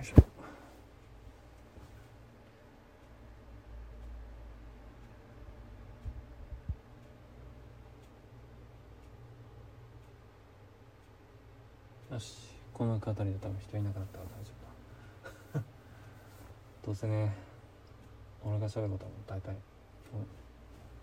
よいしょ。よしこの辺りで多分人いなくなったら大丈夫だ。どうせね俺が喋ることはもう大体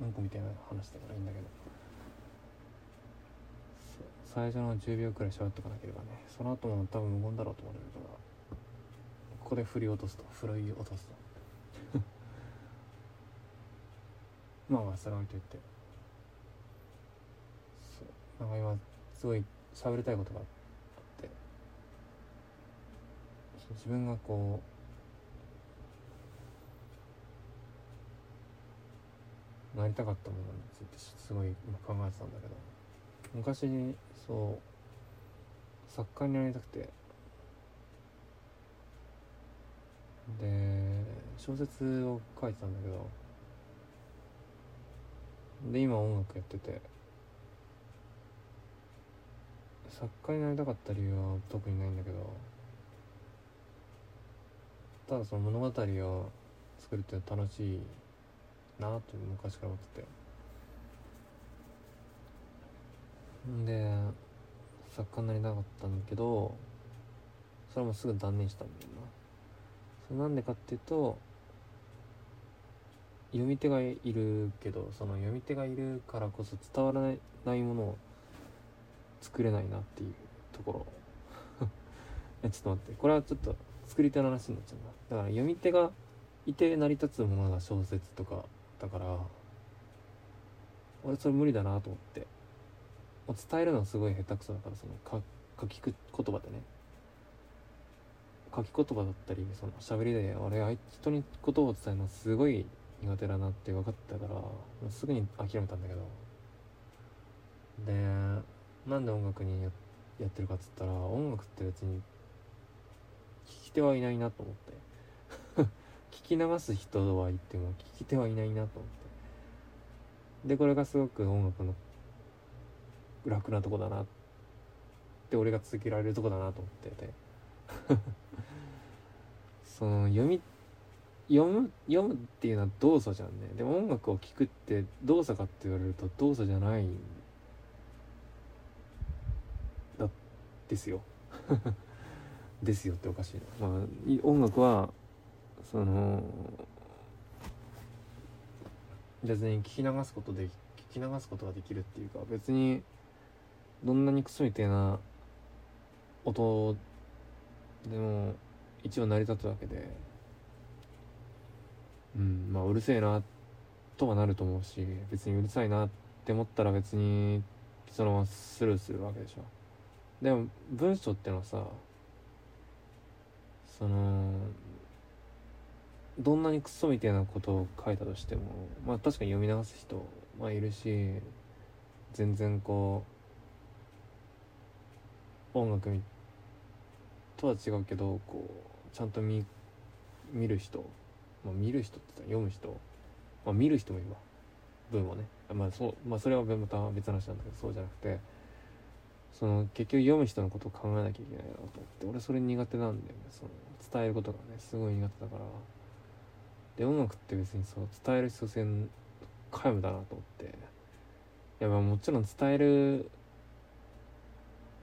うんうんこみたいな話だからいいんだけど。最初の10秒くらい喋っとかなければねその後も多分無言だろうと思われるから。ここで振り落とすと。振り落とすと。まあまあそれは置いといて。そう。なんか今すごい喋りたいことがあって。自分がこうなりたかったものについてすごい今考えてたんだけど。昔にそう作家になりたくて。で小説を書いてたんだけどで今音楽やってて作家になりたかった理由は特にないんだけどただその物語を作るって楽しいなって昔から思ってて。で作家になりたかったんだけどそれもすぐ断念したんだよな。そなんでかっていうと読み手がいるけどその読み手がいるからこそ伝わらないものを作れないなっていうところ。ちょっと待って。これはちょっと作り手の話になっちゃうな。だから読み手がいて成り立つものが小説とかだから俺それ無理だなと思って。伝えるのはすごい下手くそだからその書き言葉でね。書き言葉だったりその喋りで俺あい人に言葉を伝えるのすごい苦手だなって分かったからすぐに諦めたんだけど。でなんで音楽にややってるかっつったら音楽って別に聞き手はいないなと思って。聞き流す人はいても聞き手はいないなと思って。でこれがすごく音楽の楽なとこだなって俺が続けられるとこだなと思ってて。その読み読む読むっていうのは動作じゃんね。でも音楽を聴くって動作かって言われると動作じゃないだですよ。ですよっておかしいなまあ音楽はその別に聞き流すことで聞き流すことができるっていうか別にどんなにクソみたいな音でも一応成り立つわけで。うんまあうるせえなとはなると思うし別にうるさいなって思ったら別にそのままスルーするわけでしょ。でも文章ってのはさそのどんなにクソみたいなことを書いたとしてもまあ確かに読み流す人まあいるし全然こう音楽とは違うけどこうちゃんと見見る人、まあ、見る人って言ったら読む人、まあ、見る人もいるわ。文をね。まあそうまあそれはまた別の話なんだけどそうじゃなくてその結局読む人のことを考えなきゃいけないなと思って俺それ苦手なんだよね。その伝えることがねすごい苦手だから。で音楽って別にそう伝える必要性皆無だなと思って。いやまあもちろん伝える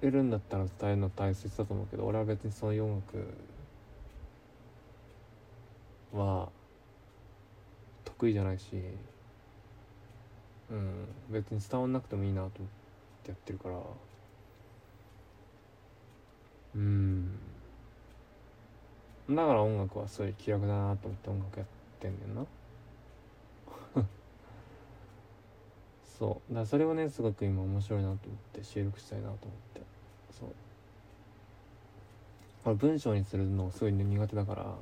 得るんだったら伝えるの大切だと思うけど俺は別にそういう音楽は得意じゃないしうん別に伝わんなくてもいいなと思ってやってるから。うん。だから音楽はすごい気楽だなと思って音楽やってんねんな。そう。だそれをねすごく今面白いなと思って収録したいなと思って。そう。これ文章にするのすごい、苦手だから。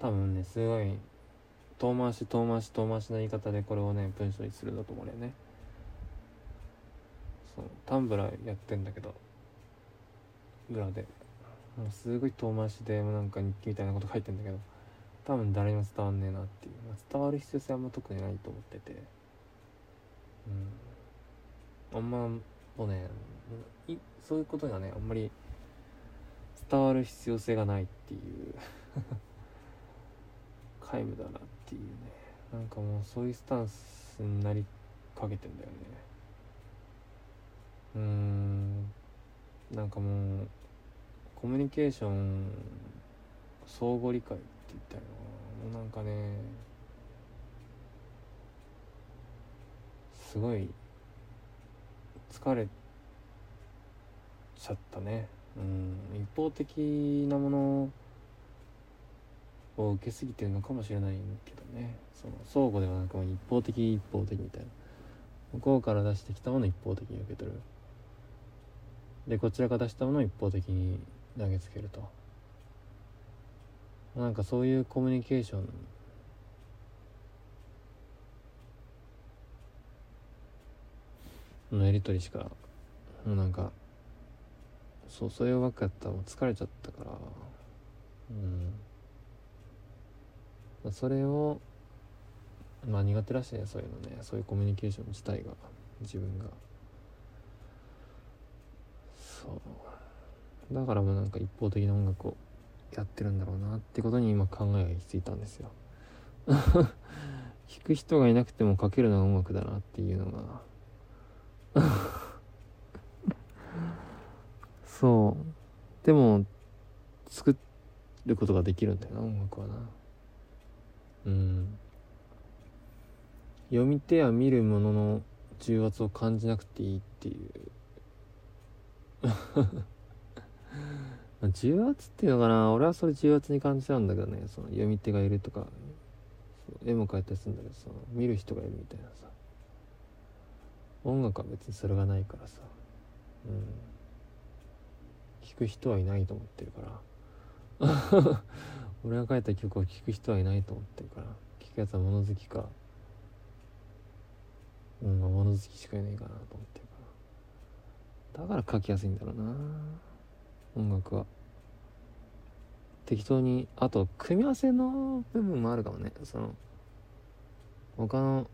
多分ねすごい遠回し遠回し遠回しな言い方でこれをね文章にするんだと思うよね。そうタンブラーやってんだけど裏で。もうすごい遠回しでなんか日記みたいなこと書いてんだけど多分誰にも伝わんねえなっていう、まあ、伝わる必要性はあんま特にないと思ってて。うん。あんまもうねいそういうことがねあんまり伝わる必要性がないっていう。皆無だなっていうね。なんかもうそういうスタンスになりかけてんだよね。うーん。なんかもうコミュニケーション相互理解って言ったらもうなんかねすごい疲れちゃったね。うん。一方的なものを受けすぎてるのかもしれないけどね。その相互ではなく一方的一方的みたいな。向こうから出してきたものを一方的に受け取る。でこちらが出したものを一方的に投げつけると。なんかそういうコミュニケーション。のやり取りしかもうなんかそうそればっかやったらもう疲れちゃったから。うん。それをまあ苦手らしいねそういうのね。そういうコミュニケーション自体が。自分が。そう。だからもうなんか一方的な音楽をやってるんだろうなってことに今考えが行き着いたんですよ。弾く人がいなくても書けるのが音楽だなっていうのが。そう。でも作ることができるんだよな音楽はな。うん。読み手や見るものの重圧を感じなくていいっていう。重圧っていうのかな？俺はそれ重圧に感じちゃうんだけどね。その読み手がいるとか。絵も描いたりするんだけどその見る人がいるみたいなさ。音楽は別にそれがないからさ。うん。聴く人はいないと思ってるから。俺が書いた曲を聴く人はいないと思ってるから聴くやつは物好きかうん物好きしかいないかなと思ってるから。だから書きやすいんだろうな。音楽は。適当にあと組み合わせの部分もあるかもね。その他の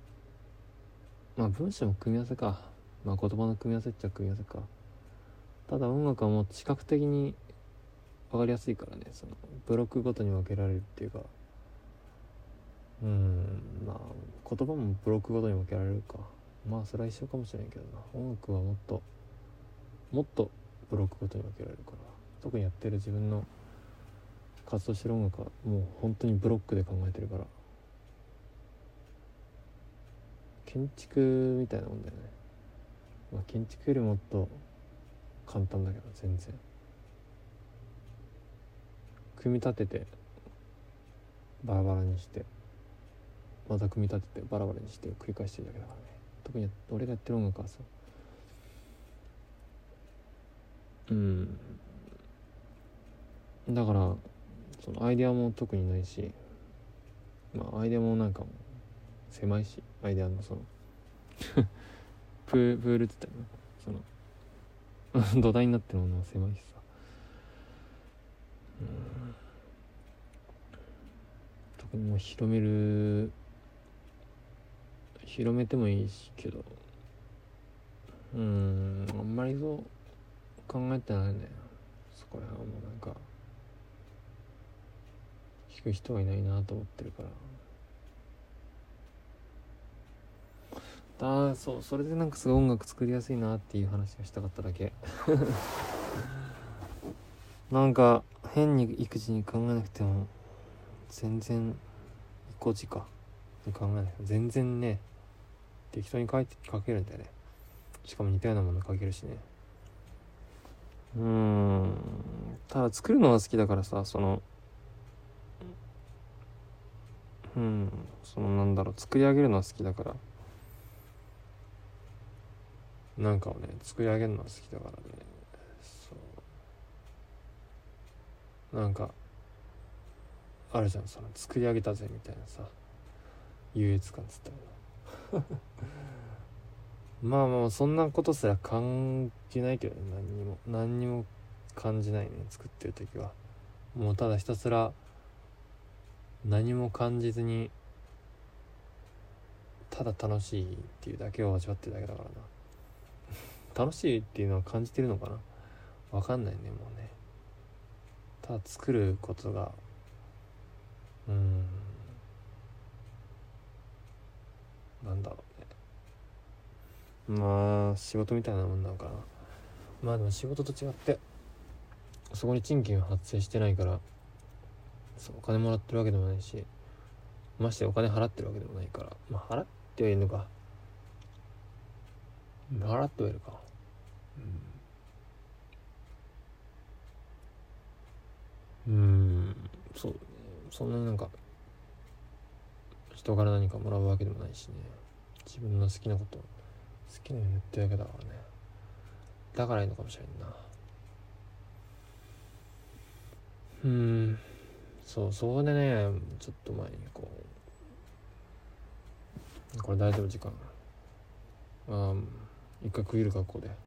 まあ文章も組み合わせか。まあ言葉の組み合わせっちゃ組み合わせか。ただ音楽はもう視覚的に分かりやすいからねそのブロックごとに分けられるっていうか。うんまあ言葉もブロックごとに分けられるか。まあそれは一緒かもしれないけどな。音楽はもっともっとブロックごとに分けられるから。特にやってる自分の活動してる音楽はもう本当にブロックで考えてるから。建築みたいなもんだよね、まあ、建築よりもっと簡単だけど全然。組み立ててバラバラにしてまた組み立ててバラバラにして繰り返してるだけだからね。特に俺がやってる音楽はさう。ん。だからそのアイデアも特にないしまあアイデアもなんか狭いしアイデアのその プープールって言ったらその 土台になってるものは狭いしさ。うん。もう広める広めてもいいしけど。うんあんまりそう考えてないね。そこら辺はもうなんか聞く人がいないなと思ってるから。だそうそれでなんかすごい音楽作りやすいなっていう話がしたかっただけ。なんか変に育児に考えなくても全然育児か。考えない。全然ね適当に書いて書けるんだよね。しかも似たようなもの書けるしね。うん。ただ作るのが好きだからさそのうん。そのなんだろう。作り上げるのは好きだから。なんかをね作り上げるのは好きだからね。そう。なんかあるじゃんその作り上げたぜみたいなさ優越感つったら まあまあそんなことすら感じないけどね。何にも何にも感じないね作ってる時は。もうただひたすら何も感じずにただ楽しいっていうだけを味わってるだけだからな。楽しいっていうのは感じてるのかな？わかんないねもうね。ただ作ることがうん。なんだろうね。まあ仕事みたいなもんなのかな。まあでも仕事と違ってそこに賃金は発生してないからそうお金もらってるわけでもないしましてお金払ってるわけでもないからまあ払ってはいるのか。払ってはいるか。うん。うん。そう。そんなになんか人から何かもらうわけでもないしね。自分の好きなこと好きなようにやってるわけだからね。だからいいのかもしれんな。うん。そうそこでねちょっと前にこうこれ大丈夫時間。ああ一回区切るかここで。